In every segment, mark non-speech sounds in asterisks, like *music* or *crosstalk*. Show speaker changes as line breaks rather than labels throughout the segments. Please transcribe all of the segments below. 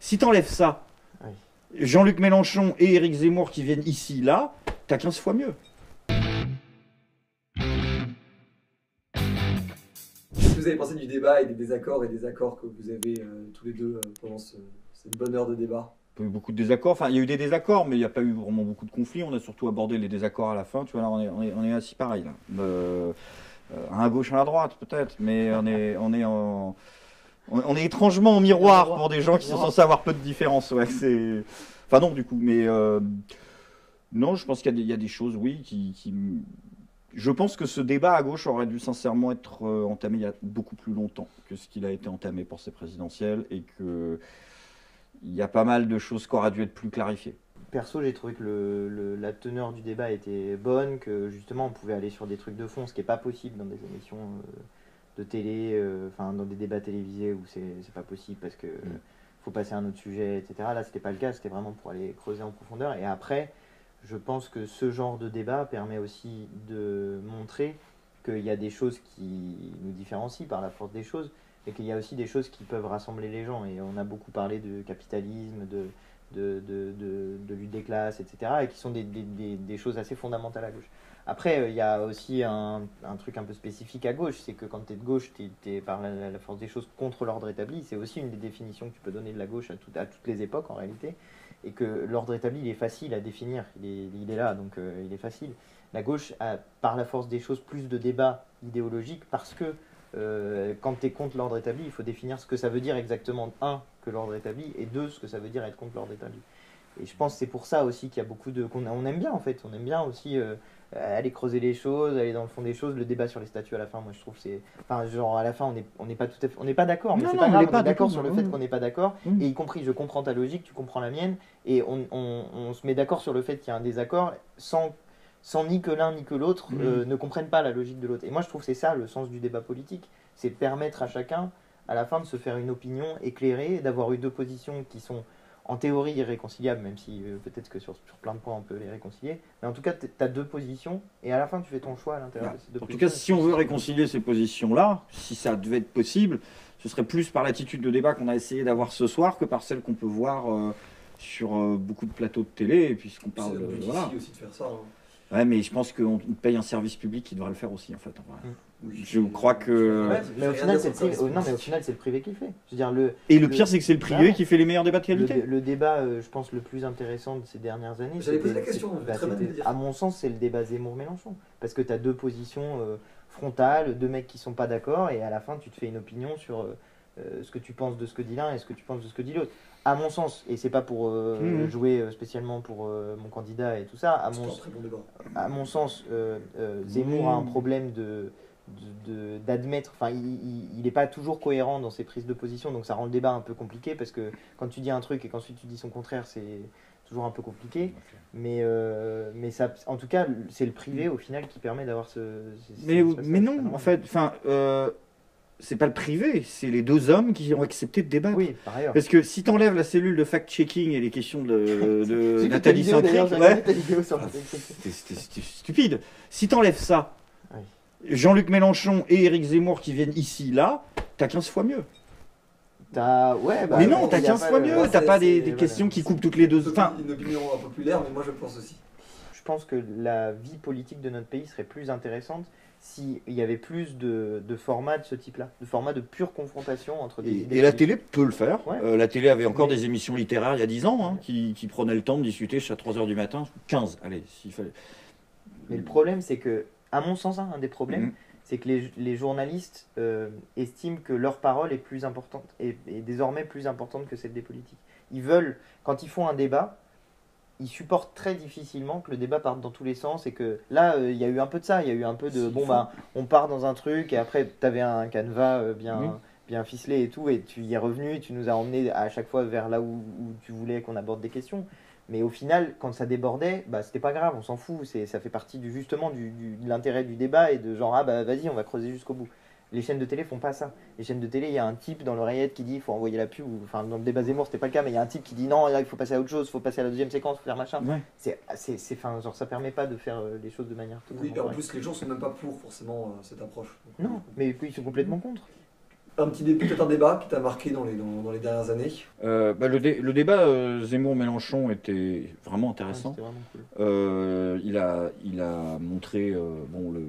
Si t'enlèves ça,
Oui.
Jean-Luc Mélenchon et Éric Zemmour qui viennent ici, là, t'as 15 fois mieux.
Qu'est-ce que vous avez pensé du débat et des désaccords et des accords que vous avez euh, tous les deux euh, pendant ce- cette bonne heure de débat?
Il y a eu beaucoup de désaccords. Enfin, il y a eu des désaccords, mais il n'y a pas eu vraiment beaucoup de conflits. On a surtout abordé les désaccords à la fin. Tu vois, là, on est, on est, on est assis pareil. Là. Euh, euh, un à gauche, un à droite, peut-être, mais on est, on est en. On on est étrangement en miroir pour des gens qui sont censés avoir peu de différence. Ouais, c'est... Enfin, non, du coup, mais. euh, Non, je pense qu'il y, a des- il y a des choses, oui, qui, qui- Je pense que ce débat à gauche aurait dû sincèrement être euh, entamé il y a beaucoup plus longtemps que ce qu'il a été entamé pour ces présidentielles et que il y a pas mal de choses qui auraient dû être plus clarifiées.
Perso, j'ai trouvé que le, le- la teneur du débat était bonne, que justement on pouvait aller sur des trucs de fond, ce qui n'est pas possible dans des émissions euh, de télé, euh, enfin dans des débats télévisés où c'est c'est pas possible parce que euh, faut passer à un autre sujet, etc. Là, c'était pas le cas, c'était vraiment pour aller creuser en profondeur. Et après, je pense que ce genre de débat permet aussi de montrer qu'il y a des choses qui nous différencient par la force des choses, et qu'il y a aussi des choses qui peuvent rassembler les gens. Et on a beaucoup parlé de capitalisme, de, de, de, de, de lutte des classes, etc., et qui sont des, des, des, des choses assez fondamentales à gauche. Après, euh, il y a aussi un, truc un peu spécifique à gauche, c'est que quand tu es de gauche, tu es, par la, force des choses contre l'ordre établi. C'est aussi une des définitions que tu peux donner de la gauche à, tout- à toutes les époques en réalité. Et que l'ordre établi, il est facile à définir, il est, il est là, donc euh, il est facile. La gauche a, par la force des choses, plus de débats idéologiques parce que euh, quand tu es contre l'ordre établi, il faut définir ce que ça veut dire exactement, un, que l'ordre établi, et deux, ce que ça veut dire être contre l'ordre établi. Et je pense que c'est pour ça aussi qu'il y a beaucoup de. qu'on on aime bien en fait, on aime bien aussi euh, aller creuser les choses, aller dans le fond des choses. Le débat sur les statuts à la fin, moi je trouve c'est. Enfin, genre à la fin, on n'est on n'est pas tout à fait. On n'est pas d'accord, mais c'est pas
on
grave, on
pas
est d'accord sur le fait qu'on n'est pas d'accord.
Mm.
Et y compris, je comprends ta logique, tu comprends la mienne, et on, on, on se met d'accord sur le fait qu'il y a un désaccord sans, sans ni que l'un ni que l'autre
Mm.
euh, ne comprennent pas la logique de l'autre. Et moi je trouve que c'est ça le sens du débat politique, c'est permettre à chacun à la fin de se faire une opinion éclairée, d'avoir eu deux positions qui sont en théorie irréconciliables, même si euh, peut-être que sur, sur plein de points on peut les réconcilier. Mais en tout cas, tu as deux positions, et à la fin tu fais ton choix à l'intérieur de ces deux
En tout
positions.
cas, si on veut réconcilier ces positions-là, si ça devait être possible, ce serait plus par l'attitude de débat qu'on a essayé d'avoir ce soir que par celle qu'on peut voir euh, sur euh, beaucoup de plateaux de télé, puisqu'on
C'est
parle.
le
euh,
but
voilà.
ici aussi de faire ça. hein.
Ouais, mais je pense qu'on paye un service public qui devrait le faire aussi, en fait.
Oui.
Je crois que-
Ouais,
Mais au final, c'est le privé-
ça,
non, mais au
c'est-
final, c'est le privé qui le fait. Je veux dire, le,
Et le
Le-
pire, c'est que c'est le privé
Ah.
qui fait les meilleurs débats de
le,
qualité.
dé- le débat, euh, je pense, le plus intéressant de ces dernières années,
J'allais poser
c'était-
la question,
c'est- bah,
très le
à mon sens, c'est le débat Zemmour-Mélenchon. Parce que tu as deux positions euh, frontales, deux mecs qui sont pas d'accord, et à la fin, tu te fais une opinion sur euh, ce que tu penses de ce que dit l'un et ce que tu penses de ce que dit l'autre. À mon sens, et c'est pas pour euh,
Mhm.
jouer euh, spécialement pour euh, mon candidat et tout ça, à mon,
bon
à mon sens, euh, euh, Zemmour a un
Mmh.
problème de de- de- d'admettre, enfin il n'est pas toujours cohérent dans ses prises de position, donc ça rend le débat un peu compliqué parce que quand tu dis un truc et qu'ensuite tu dis son contraire, c'est toujours un peu compliqué. Mais, euh, mais ça, en tout cas, c'est le privé au final qui permet d'avoir ce. ce-
Mais,
ce-
mais non, en fait, enfin, euh, c'est pas le privé, c'est les deux hommes qui ont accepté de débattre.
Oui, par ailleurs.
Parce que si t'enlèves la cellule de fact-checking et les questions de, *laughs* de Nathalie
regardé
ouais,
le-
c'était- stupide. Si t'enlèves ça,
Oui.
Jean-Luc Mélenchon et Éric Zemmour qui viennent ici, là, t'as 15 fois mieux.
T'as- ouais, bah,
mais non, t'as
il y a
15
pas
fois
le-
mieux, t'as pas des,
voilà.
questions qui coupent toutes les deux. Enfin,
Une opinion impopulaire, mais moi je pense aussi.
Je pense que la vie politique de notre pays serait plus intéressante s'il y avait plus de, de formats de ce type-là, de formats de pure confrontation entre des
et,
idées
et la télé peut le faire.
Ouais.
Euh, la télé avait encore
Mais-
des émissions littéraires il y a 10 ans hein, qui, qui prenaient le temps de discuter jusqu'à 3h du matin. 15, allez, s'il fallait.
Mais le problème, c'est que, à mon sens, hein, un des problèmes,
Mhm.
c'est que les, les journalistes euh, estiment que leur parole est plus importante, et, et désormais plus importante que celle des politiques. Ils veulent, quand ils font un débat, ils supportent très difficilement que le débat parte dans tous les sens et que là, euh, il y a eu un peu de ça, il y a eu un peu de bon bah, on part dans un truc et après tu avais un canevas euh, bien, ficelé et tout et tu y es revenu, tu nous as emmené à chaque fois vers là où, où tu voulais qu'on aborde des questions. Mais au final, quand ça débordait, bah c'était pas grave, on s'en fout, c'est ça fait partie du justement du, du- de l'intérêt du débat et de genre ah bah vas-y, on va creuser jusqu'au bout. Les chaînes de télé font pas ça. Les chaînes de télé, il y a un type dans l'oreillette qui dit il faut envoyer la pub. ou- Enfin, dans le débat Zemmour, c'était pas le cas, mais il y a un type qui dit non, là, il faut passer à autre chose, il faut passer à la deuxième séquence, faut faire machin.
Ouais.
C'est, c'est, c'est, enfin, genre, ça permet pas de faire euh, les choses de manière
Oui, en plus les gens sont même pas pour forcément euh, cette approche.
Non, mais ils sont complètement contre.
Un petit début, peut-être un débat qui t'a marqué dans les, dans, dans les dernières années?
Euh, bah, le, dé- le débat euh, Zemmour-Mélenchon était vraiment
Ouais,
intéressant.
C'était vraiment cool.
Euh, il, a, il a montré, euh, bon, le,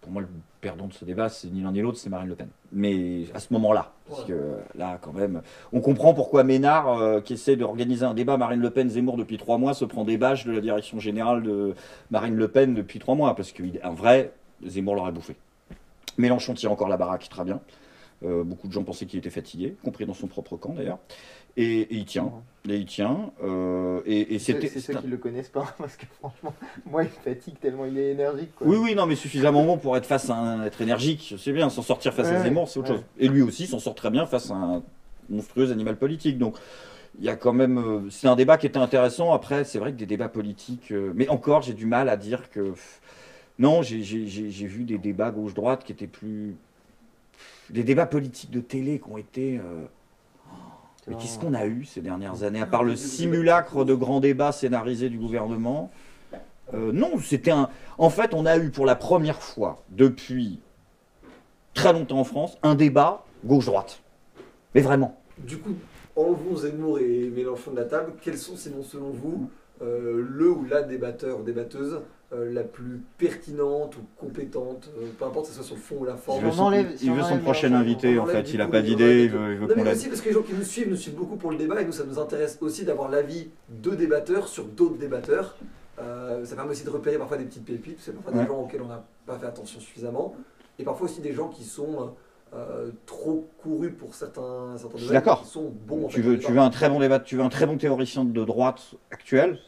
pour moi, le perdant de ce débat, c'est ni l'un ni l'autre, c'est Marine Le Pen. Mais à ce moment-là, parce que là, quand même, on comprend pourquoi Ménard, euh, qui essaie d'organiser un débat Marine Le Pen-Zemmour depuis trois mois, se prend des bâches de la direction générale de Marine Le Pen depuis trois mois, parce qu'un vrai, Zemmour l'aurait bouffé. Mélenchon tire encore la baraque très bien. Euh, beaucoup de gens pensaient qu'il était fatigué, y compris dans son propre camp d'ailleurs. Et, et il tient. Et il tient. euh, et, et
C'est
c'était.
c'est ceux qui le connaissent pas, *laughs* parce que franchement, moi, il fatigue tellement il est énergique. Quoi.
Oui, oui, non, mais suffisamment bon pour être face à un, être énergique, c'est bien. S'en sortir face à
Ouais,
Zemmour, c'est autre
ouais.
chose. Et lui aussi s'en sort très bien face à un monstrueux animal politique. Donc, il y a quand même. euh, C'est un débat qui était intéressant. Après, c'est vrai que des débats politiques. Mais encore, j'ai du mal à dire que. Non, j'ai vu des débats gauche-droite qui étaient plus. Des débats politiques de télé qui ont été. euh, Mais qu'est-ce qu'on a eu ces dernières années, à part le simulacre de grands débats scénarisés du gouvernement Euh, Non, c'était un. En fait, on a eu pour la première fois depuis très longtemps en France un débat gauche-droite. Mais vraiment.
Du coup, enlevons Zemmour et Mélenchon de la table. Quels sont, sinon, selon vous, euh, le ou la débatteur ou débatteuse euh, la plus pertinente ou compétente, euh, peu importe que ce soit sur le fond ou la
Il
forme
veut
on
son,
enlève-
il veut son prochain invité, en fait. Il n'a pas d'idée, il veut, il veut
Non, mais aussi parce que les gens qui nous suivent nous suivent beaucoup pour le débat et nous ça nous intéresse aussi d'avoir l'avis de débatteurs sur d'autres débatteurs. Euh, ça permet aussi de repérer parfois des petites pépites, c'est parfois
Ouais.
des gens auxquels on n'a pas fait attention suffisamment et parfois aussi des gens qui sont euh, trop courus pour certains, certains
Je suis
domaines,
d'accord.
qui sont bons en
Tu
fait,
veux, tu veux un très bon débat, tu veux un très bon théoricien de droite actuel.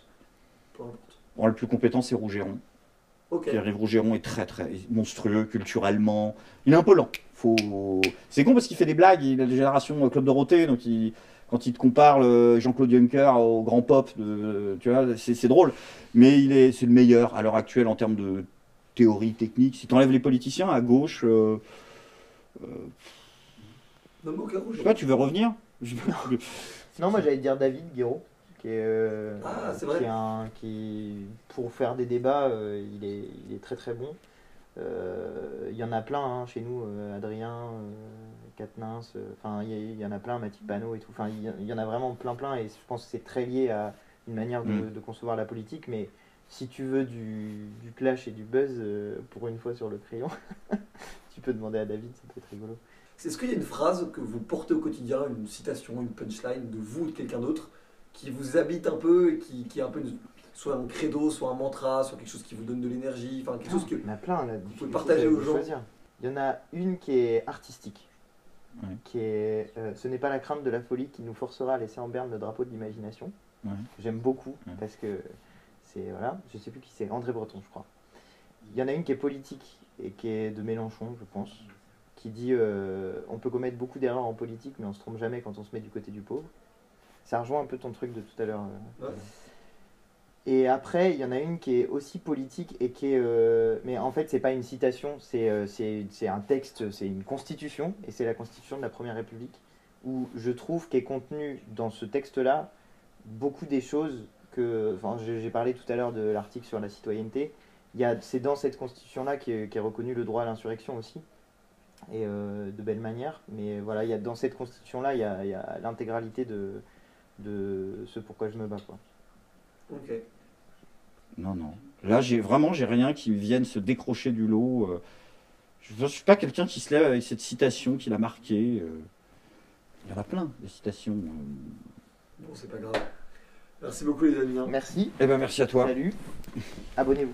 Bon, le plus compétent, c'est Rougeron.
Ok.
Pierre-Yves Rougeron est très très monstrueux culturellement. Il est un peu lent. Faut... C'est con parce qu'il fait des blagues. Il a des générations euh, Club Dorothée, donc il- quand il te compare le Jean-Claude Juncker au grand pop, de... tu vois, c'est c'est drôle. Mais il est, c'est le meilleur à l'heure actuelle en termes de théorie technique. Si tu enlèves les politiciens à gauche, euh,
Non, mais aucun rouge.
je sais pas, tu veux revenir? Je-
Non, moi j'allais dire David Guiraud, qui est, euh,
Ah, c'est vrai.
qui est un, qui, pour faire des débats, euh, il, est, il est très très bon. Euh, Il y en a plein hein, chez nous, euh, Adrien, euh, Katnins, euh, enfin il y, a- il y en a plein, Mathilde Panot et tout. Enfin il y, il y en a vraiment plein plein et je pense que c'est très lié à une manière de,
Mm.
de concevoir la politique. Mais si tu veux du, du clash et du buzz, euh, pour une fois sur le crayon, *laughs* tu peux demander à David, ça peut être rigolo.
Est-ce qu'il y a une phrase que vous portez au quotidien, une citation, une punchline de vous ou de quelqu'un d'autre qui vous habite un peu et qui, qui est un peu une- soit un credo, soit un mantra, soit quelque chose qui vous donne de l'énergie, enfin quelque chose que.
Il y en a plein là.
Vous pouvez partager aux gens.
choisir. Il y en a une qui est artistique.
Ouais.
Qui est euh, Ce n'est pas la crainte de la folie qui nous forcera à laisser en berne le drapeau de l'imagination.
Ouais.
J'aime beaucoup
Ouais.
parce que c'est. Voilà, je sais plus qui c'est, André Breton, je crois. Il y en a une qui est politique et qui est de Mélenchon, je pense, qui dit euh, On peut commettre beaucoup d'erreurs en politique, mais on se trompe jamais quand on se met du côté du pauvre. Ça rejoint un peu ton truc de tout à l'heure. euh,
Ouais.
et après, il y en a une qui est aussi politique et qui est. euh, mais en fait, c'est pas une citation, c'est euh, c'est un texte, c'est une constitution, et c'est la constitution de la Première République, où je trouve qu'est contenu dans ce texte-là beaucoup des choses que. Enfin, j'ai parlé tout à l'heure de l'article sur la citoyenneté. C'est dans cette constitution-là qu'est qu'est reconnu le droit à l'insurrection aussi, et euh, de belle manière. Mais voilà, il y a, dans cette constitution-là, il y a, il y a l'intégralité de, de ce pourquoi je me bats. Quoi.
Ok.
Non, non. Là, j'ai vraiment, j'ai rien qui vienne se décrocher du lot. euh. Je ne suis pas quelqu'un qui se lève avec cette citation qu'il a marquée. euh. Il y en a plein, des citations. euh.
Bon, c'est pas grave. Merci beaucoup, les amis. hein.
Merci.
Eh ben, merci à toi.
Salut. Abonnez-vous.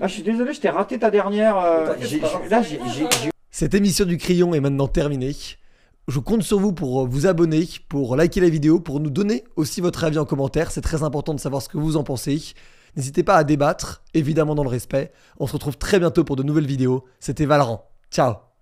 Ah, je suis désolé, je t'ai raté ta dernière. euh,
T'inquiète,
j'ai-
c'est pas grave.
j'ai- là, j'ai- j'ai- j'ai
Cette émission du Crayon est maintenant terminée. Je compte sur vous pour vous abonner, pour liker la vidéo, pour nous donner aussi votre avis en commentaire. C'est très important de savoir ce que vous en pensez. N'hésitez pas à débattre, évidemment dans le respect. On se retrouve très bientôt pour de nouvelles vidéos. C'était Valorant. Ciao